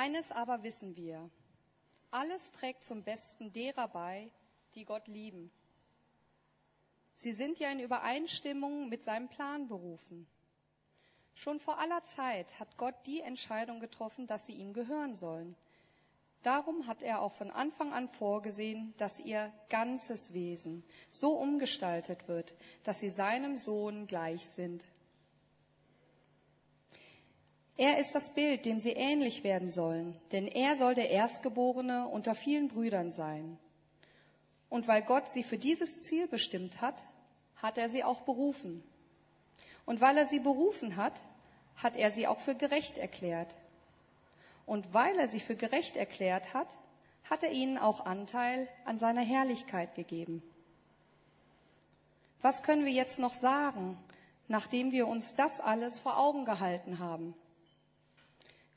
Eines aber wissen wir, alles trägt zum Besten derer bei, die Gott lieben. Sie sind ja in Übereinstimmung mit seinem Plan berufen. Schon vor aller Zeit hat Gott die Entscheidung getroffen, dass sie ihm gehören sollen. Darum hat er auch von Anfang an vorgesehen, dass ihr ganzes Wesen so umgestaltet wird, dass sie seinem Sohn gleich sind. Er ist das Bild, dem sie ähnlich werden sollen, denn er soll der Erstgeborene unter vielen Brüdern sein. Und weil Gott sie für dieses Ziel bestimmt hat, hat er sie auch berufen. Und weil er sie berufen hat, hat er sie auch für gerecht erklärt. Und weil er sie für gerecht erklärt hat, hat er ihnen auch Anteil an seiner Herrlichkeit gegeben. Was können wir jetzt noch sagen, nachdem wir uns das alles vor Augen gehalten haben?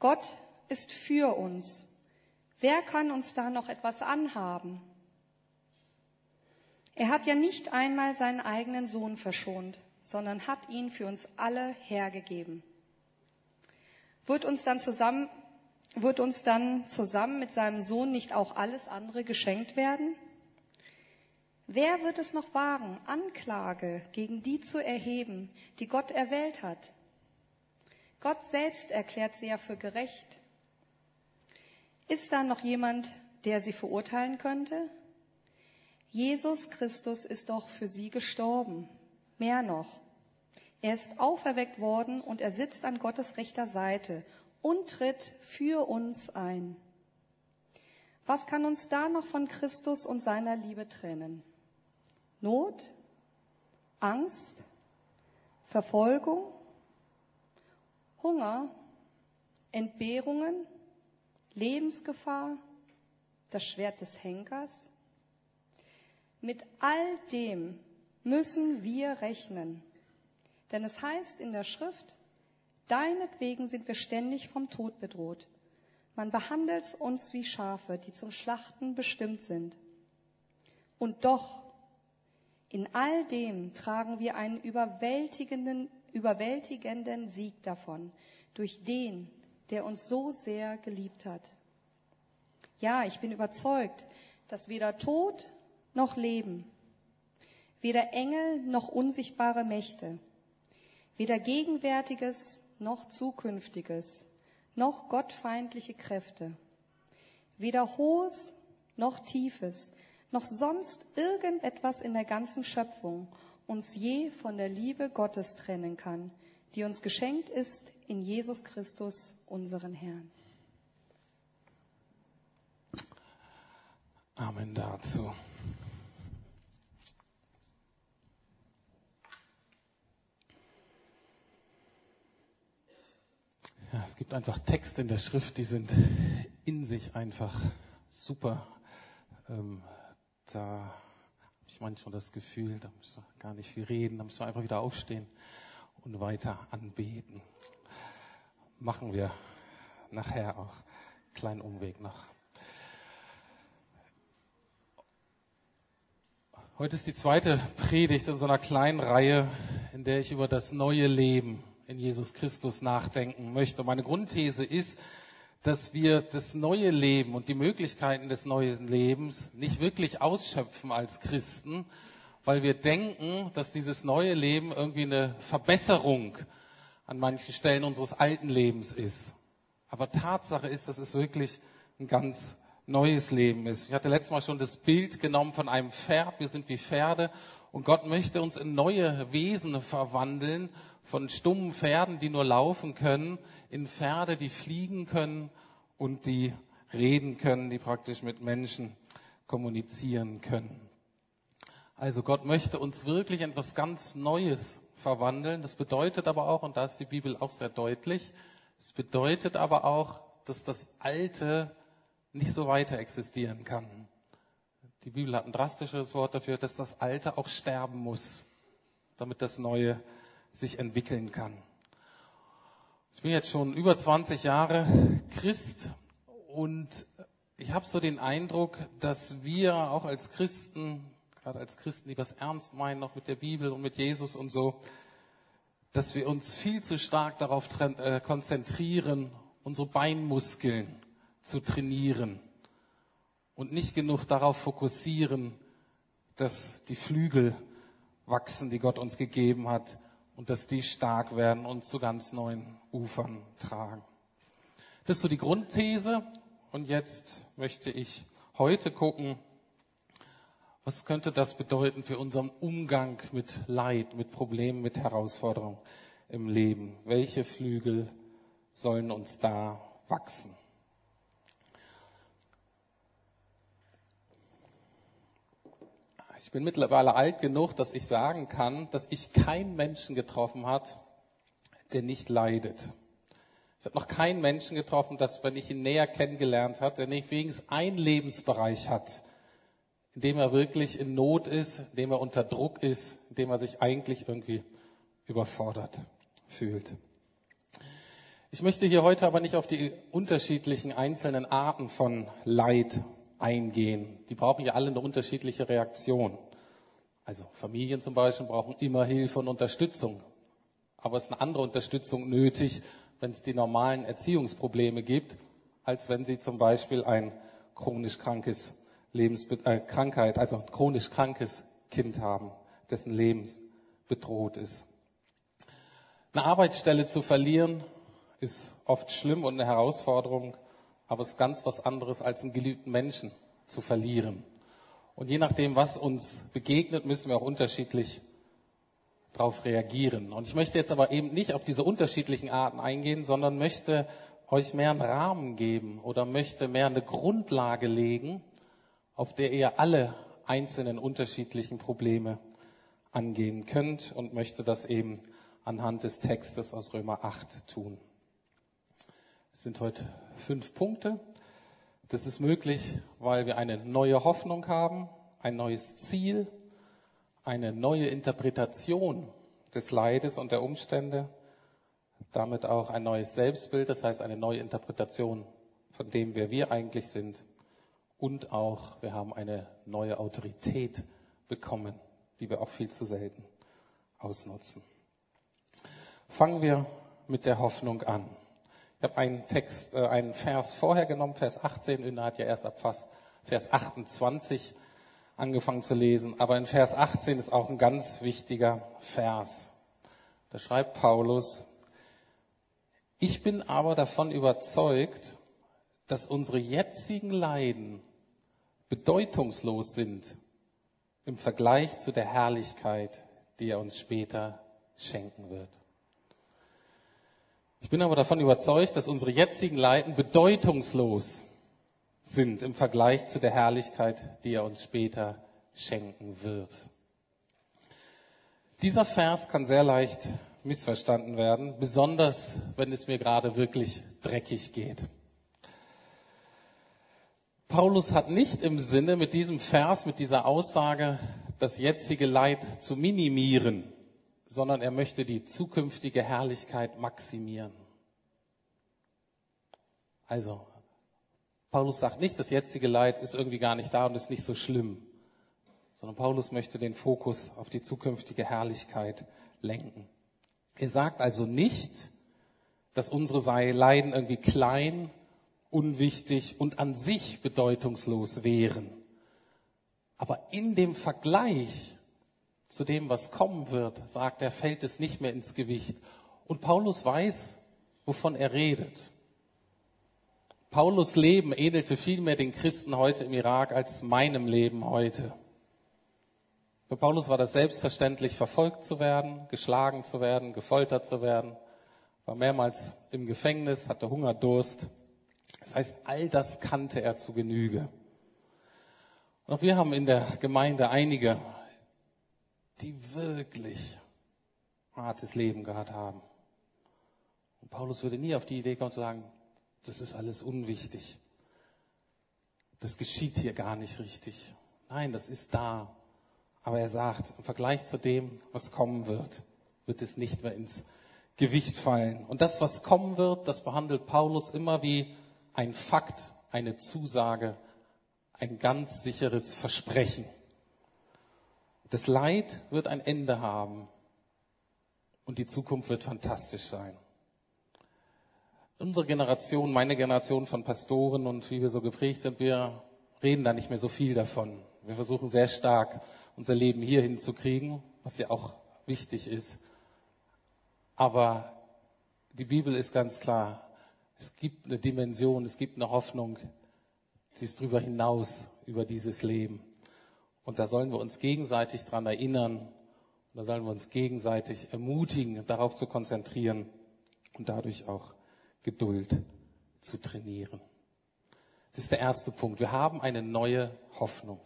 Gott ist für uns. Wer kann uns da noch etwas anhaben? Er hat ja nicht einmal seinen eigenen Sohn verschont, sondern hat ihn für uns alle hergegeben. Wird uns dann zusammen, wird uns dann zusammen mit seinem Sohn nicht auch alles andere geschenkt werden? Wer wird es noch wagen, Anklage gegen die zu erheben, die Gott erwählt hat? Gott selbst erklärt sie ja für gerecht. Ist da noch jemand, der sie verurteilen könnte? Jesus Christus ist doch für sie gestorben. Mehr noch. Er ist auferweckt worden und er sitzt an Gottes rechter Seite und tritt für uns ein. Was kann uns da noch von Christus und seiner Liebe trennen? Not? Angst? Verfolgung? Hunger, Entbehrungen, Lebensgefahr, das Schwert des Henkers. Mit all dem müssen wir rechnen. Denn es heißt in der Schrift, deinetwegen sind wir ständig vom Tod bedroht. Man behandelt uns wie Schafe, die zum Schlachten bestimmt sind. Und doch, in all dem tragen wir einen überwältigenden überwältigenden Sieg davon, durch den, der uns so sehr geliebt hat. Ja, ich bin überzeugt, dass weder Tod noch Leben, weder Engel noch unsichtbare Mächte, weder Gegenwärtiges noch Zukünftiges, noch gottfeindliche Kräfte, weder Hohes noch Tiefes, noch sonst irgendetwas in der ganzen Schöpfung uns je von der Liebe Gottes trennen kann, die uns geschenkt ist in Jesus Christus, unseren Herrn. Amen dazu. Ja, es gibt einfach Texte in der Schrift, die sind in sich einfach super. Ähm, da manchmal das Gefühl, da müssen wir gar nicht viel reden, da müssen wir einfach wieder aufstehen und weiter anbeten. Machen wir nachher auch. Kleinen Umweg noch. Heute ist die zweite Predigt in so einer kleinen Reihe, in der ich über das neue Leben in Jesus Christus nachdenken möchte. Meine Grundthese ist, dass wir das neue Leben und die Möglichkeiten des neuen Lebens nicht wirklich ausschöpfen als Christen, weil wir denken, dass dieses neue Leben irgendwie eine Verbesserung an manchen Stellen unseres alten Lebens ist. Aber Tatsache ist, dass es wirklich ein ganz neues Leben ist. Ich hatte letztes Mal schon das Bild genommen von einem Pferd. Wir sind wie Pferde und Gott möchte uns in neue Wesen verwandeln von stummen Pferden, die nur laufen können, in Pferde, die fliegen können und die reden können, die praktisch mit Menschen kommunizieren können. Also Gott möchte uns wirklich etwas ganz Neues verwandeln. Das bedeutet aber auch, und da ist die Bibel auch sehr deutlich, es bedeutet aber auch, dass das Alte nicht so weiter existieren kann. Die Bibel hat ein drastisches Wort dafür, dass das Alte auch sterben muss, damit das Neue sich entwickeln kann. Ich bin jetzt schon über 20 Jahre Christ und ich habe so den Eindruck, dass wir auch als Christen, gerade als Christen, die was ernst meinen, noch mit der Bibel und mit Jesus und so, dass wir uns viel zu stark darauf äh, konzentrieren, unsere Beinmuskeln zu trainieren und nicht genug darauf fokussieren, dass die Flügel wachsen, die Gott uns gegeben hat und dass die stark werden und zu ganz neuen Ufern tragen. Das ist so die Grundthese und jetzt möchte ich heute gucken, was könnte das bedeuten für unseren Umgang mit Leid, mit Problemen, mit Herausforderungen im Leben? Welche Flügel sollen uns da wachsen? Ich bin mittlerweile alt genug, dass ich sagen kann, dass ich keinen Menschen getroffen hat, der nicht leidet. Ich habe noch keinen Menschen getroffen, dass, wenn ich ihn näher kennengelernt habe, der nicht wenigstens einen Lebensbereich hat, in dem er wirklich in Not ist, in dem er unter Druck ist, in dem er sich eigentlich irgendwie überfordert fühlt. Ich möchte hier heute aber nicht auf die unterschiedlichen einzelnen Arten von Leid eingehen. Die brauchen ja alle eine unterschiedliche Reaktion. Also Familien zum Beispiel brauchen immer Hilfe und Unterstützung. Aber es ist eine andere Unterstützung nötig, wenn es die normalen Erziehungsprobleme gibt, als wenn sie zum Beispiel ein chronisch krankes Lebensbe äh, Krankheit, also ein chronisch krankes Kind haben, dessen Leben bedroht ist. Eine Arbeitsstelle zu verlieren ist oft schlimm und eine Herausforderung, aber es ist ganz was anderes, als einen geliebten Menschen zu verlieren. Und je nachdem, was uns begegnet, müssen wir auch unterschiedlich darauf reagieren. Und ich möchte jetzt aber eben nicht auf diese unterschiedlichen Arten eingehen, sondern möchte euch mehr einen Rahmen geben oder möchte mehr eine Grundlage legen, auf der ihr alle einzelnen unterschiedlichen Probleme angehen könnt und möchte das eben anhand des Textes aus Römer 8 tun. Es sind heute fünf Punkte. Das ist möglich, weil wir eine neue Hoffnung haben, ein neues Ziel, eine neue Interpretation des Leides und der Umstände, damit auch ein neues Selbstbild, das heißt eine neue Interpretation von dem, wer wir eigentlich sind und auch wir haben eine neue Autorität bekommen, die wir auch viel zu selten ausnutzen. Fangen wir mit der Hoffnung an. Ich habe einen Text, äh, einen Vers vorher genommen, Vers 18. Üna hat ja erst ab Vers 28 angefangen zu lesen. Aber in Vers 18 ist auch ein ganz wichtiger Vers. Da schreibt Paulus, ich bin aber davon überzeugt, dass unsere jetzigen Leiden bedeutungslos sind im Vergleich zu der Herrlichkeit, die er uns später schenken wird. Ich bin aber davon überzeugt, dass unsere jetzigen Leiden bedeutungslos sind im Vergleich zu der Herrlichkeit, die er uns später schenken wird. Dieser Vers kann sehr leicht missverstanden werden, besonders wenn es mir gerade wirklich dreckig geht. Paulus hat nicht im Sinne mit diesem Vers, mit dieser Aussage, das jetzige Leid zu minimieren, sondern er möchte die zukünftige Herrlichkeit maximieren. Also, Paulus sagt nicht, das jetzige Leid ist irgendwie gar nicht da und ist nicht so schlimm, sondern Paulus möchte den Fokus auf die zukünftige Herrlichkeit lenken. Er sagt also nicht, dass unsere Leiden irgendwie klein unwichtig und an sich bedeutungslos wären. Aber in dem Vergleich zu dem, was kommen wird, sagt er, fällt es nicht mehr ins Gewicht. Und Paulus weiß, wovon er redet. Paulus Leben ähnelte vielmehr den Christen heute im Irak als meinem Leben heute. Für Paulus war das selbstverständlich, verfolgt zu werden, geschlagen zu werden, gefoltert zu werden, war mehrmals im Gefängnis, hatte Hunger, Durst. Das heißt, all das kannte er zu Genüge. Und auch wir haben in der Gemeinde einige, die wirklich hartes Leben gehabt haben. Und Paulus würde nie auf die Idee kommen zu sagen, das ist alles unwichtig. Das geschieht hier gar nicht richtig. Nein, das ist da. Aber er sagt, im Vergleich zu dem, was kommen wird, wird es nicht mehr ins Gewicht fallen. Und das, was kommen wird, das behandelt Paulus immer wie ein Fakt, eine Zusage, ein ganz sicheres Versprechen. Das Leid wird ein Ende haben und die Zukunft wird fantastisch sein. unsere Generation, meine Generation von Pastoren und wie wir so geprägt sind, wir reden da nicht mehr so viel davon. Wir versuchen sehr stark, unser Leben hier hinzukriegen, was ja auch wichtig ist. Aber die Bibel ist ganz klar. Es gibt eine Dimension, es gibt eine Hoffnung, die ist darüber hinaus, über dieses Leben. Und da sollen wir uns gegenseitig dran erinnern. Und da sollen wir uns gegenseitig ermutigen, darauf zu konzentrieren und dadurch auch Geduld zu trainieren. Das ist der erste Punkt. Wir haben eine neue Hoffnung.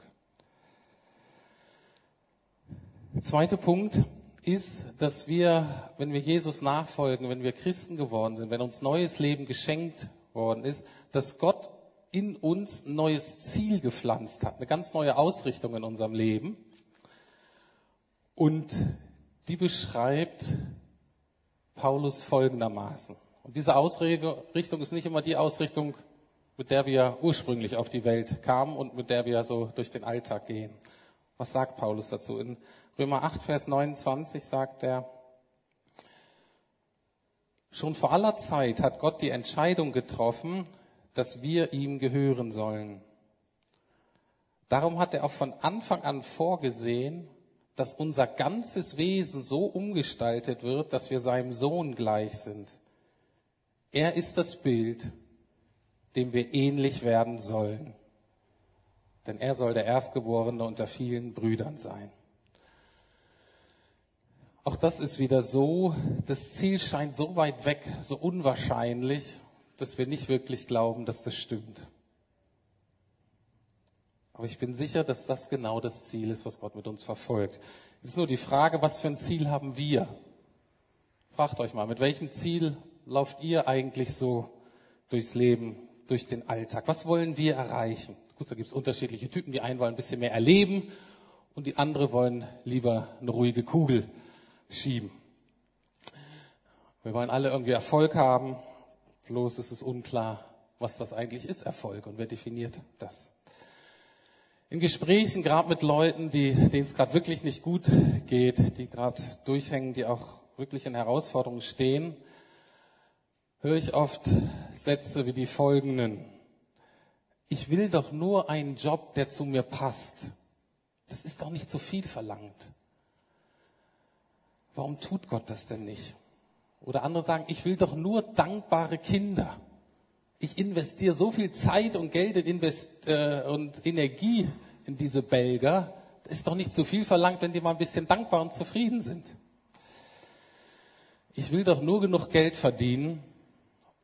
Der zweite Punkt ist, dass wir, wenn wir Jesus nachfolgen, wenn wir Christen geworden sind, wenn uns neues Leben geschenkt worden ist, dass Gott in uns ein neues Ziel gepflanzt hat, eine ganz neue Ausrichtung in unserem Leben. Und die beschreibt Paulus folgendermaßen. Und diese Ausrichtung ist nicht immer die Ausrichtung, mit der wir ursprünglich auf die Welt kamen und mit der wir so durch den Alltag gehen. Was sagt Paulus dazu? In Römer 8, Vers 29 sagt er, schon vor aller Zeit hat Gott die Entscheidung getroffen, dass wir ihm gehören sollen. Darum hat er auch von Anfang an vorgesehen, dass unser ganzes Wesen so umgestaltet wird, dass wir seinem Sohn gleich sind. Er ist das Bild, dem wir ähnlich werden sollen. Denn er soll der Erstgeborene unter vielen Brüdern sein. Auch das ist wieder so, das Ziel scheint so weit weg, so unwahrscheinlich, dass wir nicht wirklich glauben, dass das stimmt. Aber ich bin sicher, dass das genau das Ziel ist, was Gott mit uns verfolgt. Es ist nur die Frage, was für ein Ziel haben wir? Fragt euch mal, mit welchem Ziel lauft ihr eigentlich so durchs Leben, durch den Alltag? Was wollen wir erreichen? Gut, da gibt es unterschiedliche Typen. Die einen wollen ein bisschen mehr erleben und die anderen wollen lieber eine ruhige Kugel schieben. Wir wollen alle irgendwie Erfolg haben, Bloß ist es unklar, was das eigentlich ist, Erfolg, und wer definiert das. In Gesprächen, gerade mit Leuten, die, denen es gerade wirklich nicht gut geht, die gerade durchhängen, die auch wirklich in Herausforderungen stehen, höre ich oft Sätze wie die folgenden. Ich will doch nur einen Job, der zu mir passt. Das ist doch nicht zu viel verlangt. Warum tut Gott das denn nicht? Oder andere sagen, ich will doch nur dankbare Kinder. Ich investiere so viel Zeit und Geld Invest äh, und Energie in diese Belger. Das ist doch nicht zu viel verlangt, wenn die mal ein bisschen dankbar und zufrieden sind. Ich will doch nur genug Geld verdienen,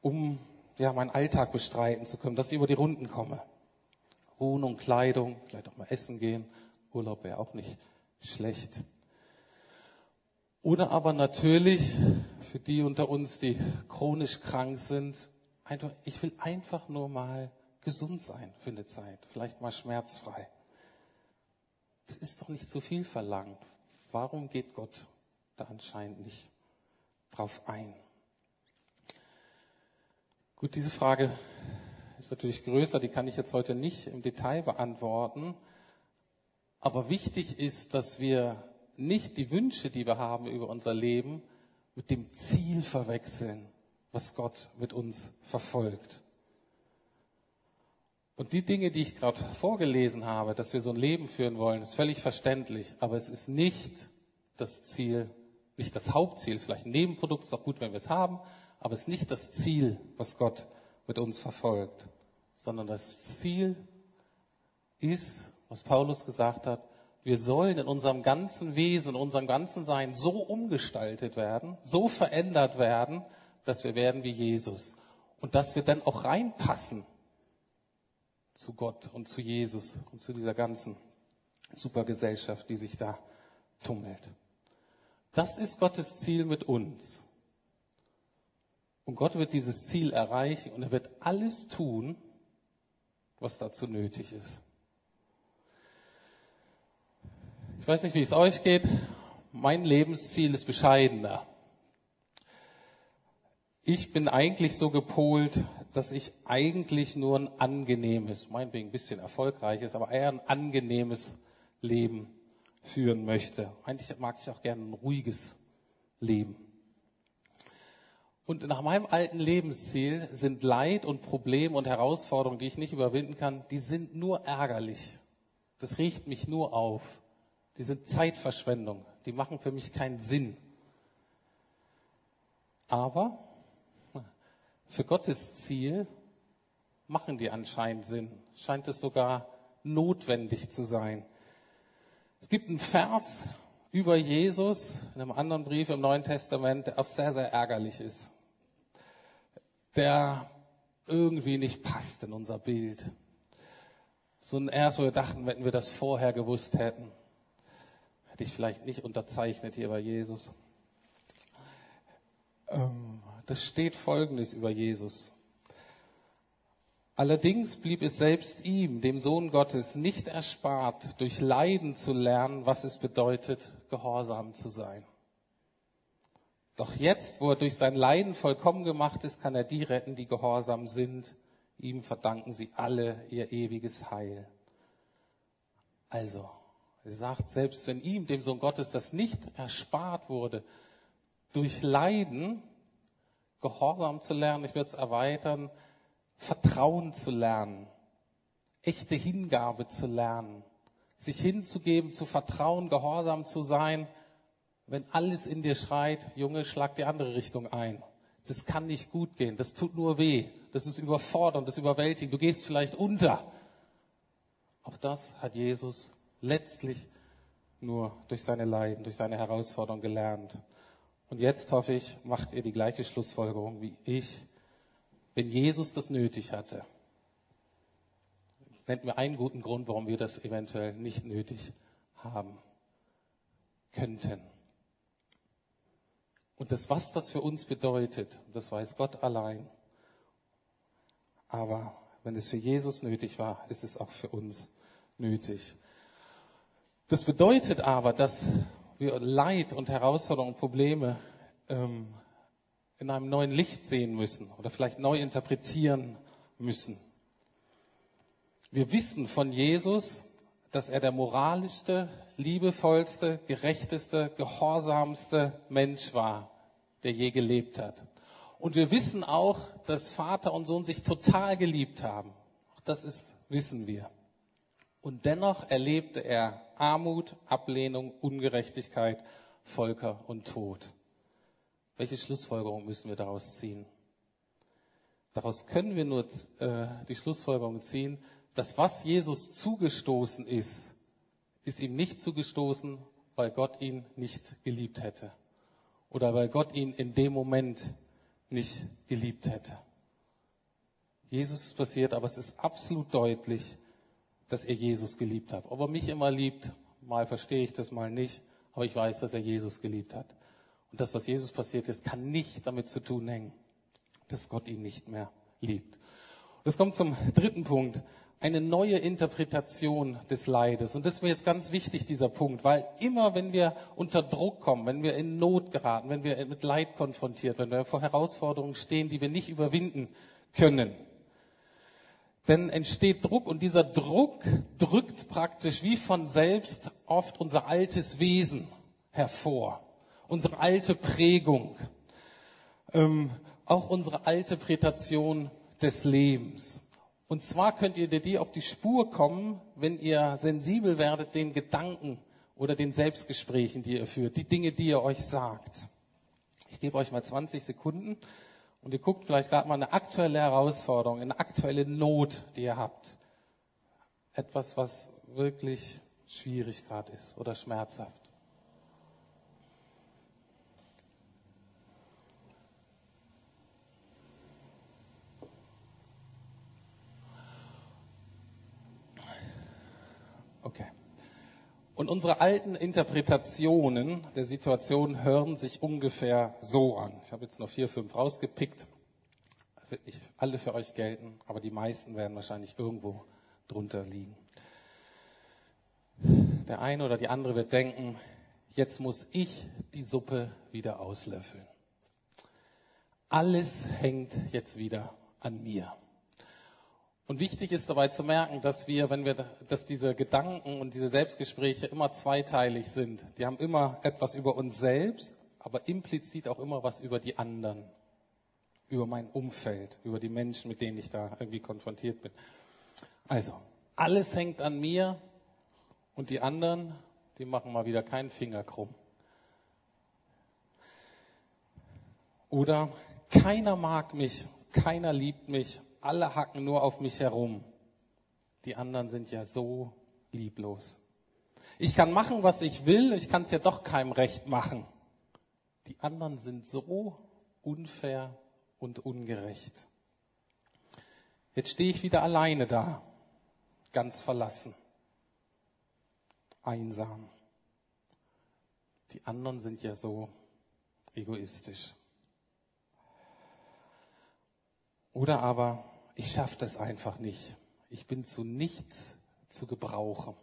um ja, meinen Alltag bestreiten zu können, dass ich über die Runden komme. Wohnung, Kleidung, vielleicht auch mal essen gehen. Urlaub wäre auch nicht schlecht. Oder aber natürlich für die unter uns, die chronisch krank sind, einfach, ich will einfach nur mal gesund sein für eine Zeit, vielleicht mal schmerzfrei. Das ist doch nicht zu viel verlangt. Warum geht Gott da anscheinend nicht drauf ein? Gut, diese Frage ist natürlich größer, die kann ich jetzt heute nicht im Detail beantworten. Aber wichtig ist, dass wir nicht die Wünsche, die wir haben über unser Leben, mit dem Ziel verwechseln, was Gott mit uns verfolgt. Und die Dinge, die ich gerade vorgelesen habe, dass wir so ein Leben führen wollen, ist völlig verständlich, aber es ist nicht das Ziel, nicht das Hauptziel, ist vielleicht ein Nebenprodukt, ist auch gut, wenn wir es haben, aber es ist nicht das Ziel, was Gott mit uns verfolgt, sondern das Ziel ist, was Paulus gesagt hat, wir sollen in unserem ganzen Wesen, in unserem ganzen Sein so umgestaltet werden, so verändert werden, dass wir werden wie Jesus. Und dass wir dann auch reinpassen zu Gott und zu Jesus und zu dieser ganzen Supergesellschaft, die sich da tummelt. Das ist Gottes Ziel mit uns. Und Gott wird dieses Ziel erreichen und er wird alles tun, was dazu nötig ist. Ich weiß nicht, wie es euch geht. Mein Lebensziel ist bescheidener. Ich bin eigentlich so gepolt, dass ich eigentlich nur ein angenehmes, meinetwegen ein bisschen erfolgreiches, aber eher ein angenehmes Leben führen möchte. Eigentlich mag ich auch gerne ein ruhiges Leben. Und nach meinem alten Lebensziel sind Leid und Problem und Herausforderungen, die ich nicht überwinden kann, die sind nur ärgerlich. Das riecht mich nur auf. Die sind Zeitverschwendung. Die machen für mich keinen Sinn. Aber für Gottes Ziel machen die anscheinend Sinn. Scheint es sogar notwendig zu sein. Es gibt einen Vers über Jesus in einem anderen Brief im Neuen Testament, der auch sehr, sehr ärgerlich ist. Der irgendwie nicht passt in unser Bild. So ein erst, wo wir dachten, wenn wir das vorher gewusst hätten, hätte ich vielleicht nicht unterzeichnet hier bei Jesus. Ähm, das steht Folgendes über Jesus. Allerdings blieb es selbst ihm, dem Sohn Gottes, nicht erspart, durch Leiden zu lernen, was es bedeutet, gehorsam zu sein. Doch jetzt, wo er durch sein Leiden vollkommen gemacht ist, kann er die retten, die gehorsam sind. Ihm verdanken sie alle ihr ewiges Heil. Also, er sagt, selbst wenn ihm, dem Sohn Gottes, das nicht erspart wurde, durch Leiden Gehorsam zu lernen, ich würde es erweitern, Vertrauen zu lernen, echte Hingabe zu lernen, sich hinzugeben, zu vertrauen, gehorsam zu sein, wenn alles in dir schreit, Junge, schlag die andere Richtung ein. Das kann nicht gut gehen, das tut nur weh, das ist überfordernd, das ist überwältigend, du gehst vielleicht unter. Auch das hat Jesus letztlich nur durch seine Leiden, durch seine Herausforderung gelernt. Und jetzt hoffe ich, macht ihr die gleiche Schlussfolgerung wie ich, wenn Jesus das nötig hatte. Nennt mir einen guten Grund, warum wir das eventuell nicht nötig haben könnten. Und das, was das für uns bedeutet, das weiß Gott allein. Aber wenn es für Jesus nötig war, ist es auch für uns nötig. Das bedeutet aber, dass wir Leid und Herausforderungen und Probleme ähm, in einem neuen Licht sehen müssen oder vielleicht neu interpretieren müssen. Wir wissen von Jesus, dass er der moralischste, liebevollste, gerechteste, gehorsamste Mensch war, der je gelebt hat. Und wir wissen auch, dass Vater und Sohn sich total geliebt haben. Auch das ist, wissen wir. Und dennoch erlebte er Armut, Ablehnung, Ungerechtigkeit, Völker und Tod. Welche Schlussfolgerung müssen wir daraus ziehen? Daraus können wir nur äh, die Schlussfolgerung ziehen, dass was Jesus zugestoßen ist, ist ihm nicht zugestoßen, weil Gott ihn nicht geliebt hätte oder weil Gott ihn in dem Moment nicht geliebt hätte. Jesus ist passiert, aber es ist absolut deutlich, dass er Jesus geliebt hat. Ob er mich immer liebt, mal verstehe ich das, mal nicht, aber ich weiß, dass er Jesus geliebt hat. Und das, was Jesus passiert ist, kann nicht damit zu tun hängen, dass Gott ihn nicht mehr liebt. Und das kommt zum dritten Punkt. Eine neue Interpretation des Leides. Und das ist mir jetzt ganz wichtig, dieser Punkt, weil immer, wenn wir unter Druck kommen, wenn wir in Not geraten, wenn wir mit Leid konfrontiert werden, wenn wir vor Herausforderungen stehen, die wir nicht überwinden können, denn entsteht Druck und dieser Druck drückt praktisch wie von selbst oft unser altes Wesen hervor, unsere alte Prägung, ähm, auch unsere alte Prätation des Lebens. Und zwar könnt ihr die auf die Spur kommen, wenn ihr sensibel werdet den Gedanken oder den Selbstgesprächen, die ihr führt, die Dinge, die ihr euch sagt. Ich gebe euch mal 20 Sekunden und ihr guckt vielleicht gerade mal eine aktuelle Herausforderung, eine aktuelle Not, die ihr habt. Etwas, was wirklich schwierig gerade ist oder schmerzhaft. Und unsere alten Interpretationen der Situation hören sich ungefähr so an. Ich habe jetzt noch vier, fünf rausgepickt. Wird nicht alle für euch gelten, aber die meisten werden wahrscheinlich irgendwo drunter liegen. Der eine oder die andere wird denken, jetzt muss ich die Suppe wieder auslöffeln. Alles hängt jetzt wieder an mir. Und wichtig ist dabei zu merken, dass wir, wenn wir, dass diese Gedanken und diese Selbstgespräche immer zweiteilig sind. Die haben immer etwas über uns selbst, aber implizit auch immer was über die anderen über mein Umfeld, über die Menschen, mit denen ich da irgendwie konfrontiert bin. Also, alles hängt an mir und die anderen, die machen mal wieder keinen Finger krumm. Oder keiner mag mich, keiner liebt mich, alle hacken nur auf mich herum. Die anderen sind ja so lieblos. Ich kann machen, was ich will, ich kann es ja doch keinem recht machen. Die anderen sind so unfair und ungerecht. Jetzt stehe ich wieder alleine da, ganz verlassen, einsam. Die anderen sind ja so egoistisch. Oder aber, ich schaffe das einfach nicht. Ich bin zu nichts zu gebrauchen.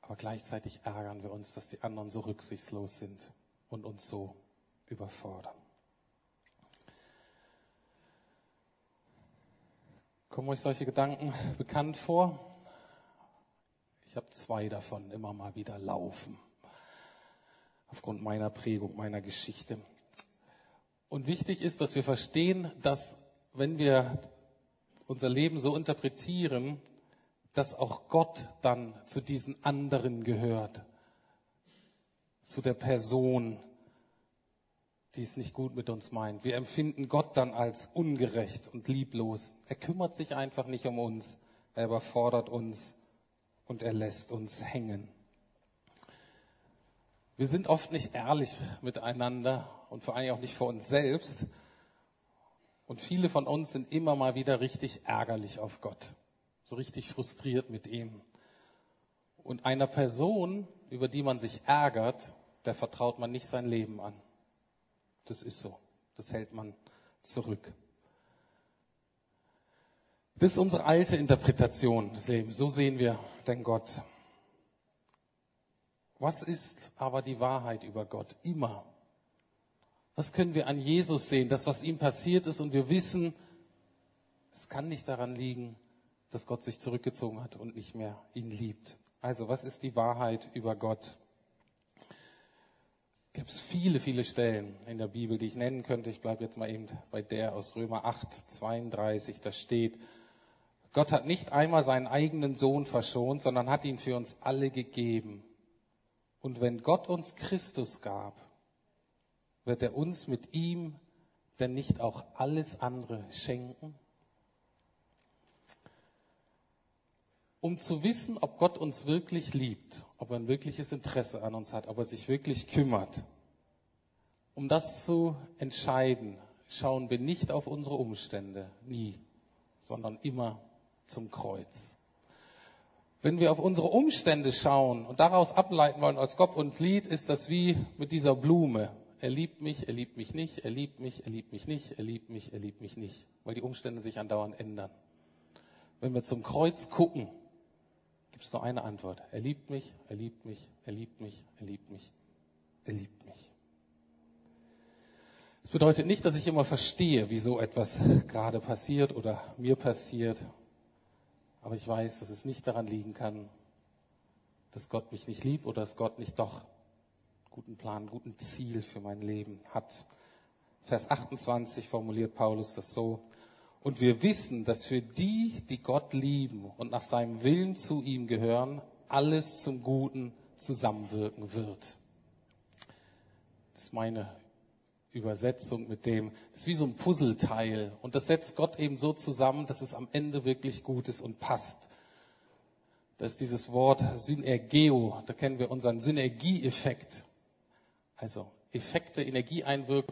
Aber gleichzeitig ärgern wir uns, dass die anderen so rücksichtslos sind und uns so überfordern. Kommen euch solche Gedanken bekannt vor? Ich habe zwei davon immer mal wieder laufen. Aufgrund meiner Prägung, meiner Geschichte. Und wichtig ist, dass wir verstehen, dass wenn wir unser Leben so interpretieren, dass auch Gott dann zu diesen anderen gehört, zu der Person, die es nicht gut mit uns meint. Wir empfinden Gott dann als ungerecht und lieblos. Er kümmert sich einfach nicht um uns. Er überfordert uns und er lässt uns hängen. Wir sind oft nicht ehrlich miteinander und vor allem auch nicht vor uns selbst. Und viele von uns sind immer mal wieder richtig ärgerlich auf Gott, so richtig frustriert mit ihm. Und einer Person, über die man sich ärgert, der vertraut man nicht sein Leben an. Das ist so. Das hält man zurück. Das ist unsere alte Interpretation des Lebens. So sehen wir den Gott. Was ist aber die Wahrheit über Gott? Immer. Was können wir an Jesus sehen? Das, was ihm passiert ist und wir wissen, es kann nicht daran liegen, dass Gott sich zurückgezogen hat und nicht mehr ihn liebt. Also, was ist die Wahrheit über Gott? gibt es viele, viele Stellen in der Bibel, die ich nennen könnte. Ich bleibe jetzt mal eben bei der aus Römer 8, 32. Da steht, Gott hat nicht einmal seinen eigenen Sohn verschont, sondern hat ihn für uns alle gegeben. Und wenn Gott uns Christus gab, wird er uns mit ihm denn nicht auch alles andere schenken? Um zu wissen, ob Gott uns wirklich liebt, ob er ein wirkliches Interesse an uns hat, ob er sich wirklich kümmert. Um das zu entscheiden, schauen wir nicht auf unsere Umstände, nie, sondern immer zum Kreuz. Wenn wir auf unsere Umstände schauen und daraus ableiten wollen als Kopf und Lied, ist das wie mit dieser Blume. Er liebt mich, er liebt mich nicht, er liebt mich, er liebt mich nicht, er liebt mich, er liebt mich nicht, weil die Umstände sich andauernd ändern. Wenn wir zum Kreuz gucken, gibt es nur eine Antwort. Er liebt mich, er liebt mich, er liebt mich, er liebt mich, er liebt mich. Das bedeutet nicht, dass ich immer verstehe, wieso etwas gerade passiert oder mir passiert. Aber ich weiß, dass es nicht daran liegen kann, dass Gott mich nicht liebt oder dass Gott nicht doch guten Plan, guten Ziel für mein Leben hat. Vers 28 formuliert Paulus das so. Und wir wissen, dass für die, die Gott lieben und nach seinem Willen zu ihm gehören, alles zum Guten zusammenwirken wird. Das ist meine Übersetzung mit dem, das ist wie so ein Puzzleteil. Und das setzt Gott eben so zusammen, dass es am Ende wirklich gut ist und passt. Das ist dieses Wort Synergeo. Da kennen wir unseren Synergieeffekt. Also Effekte, Energieeinwirkung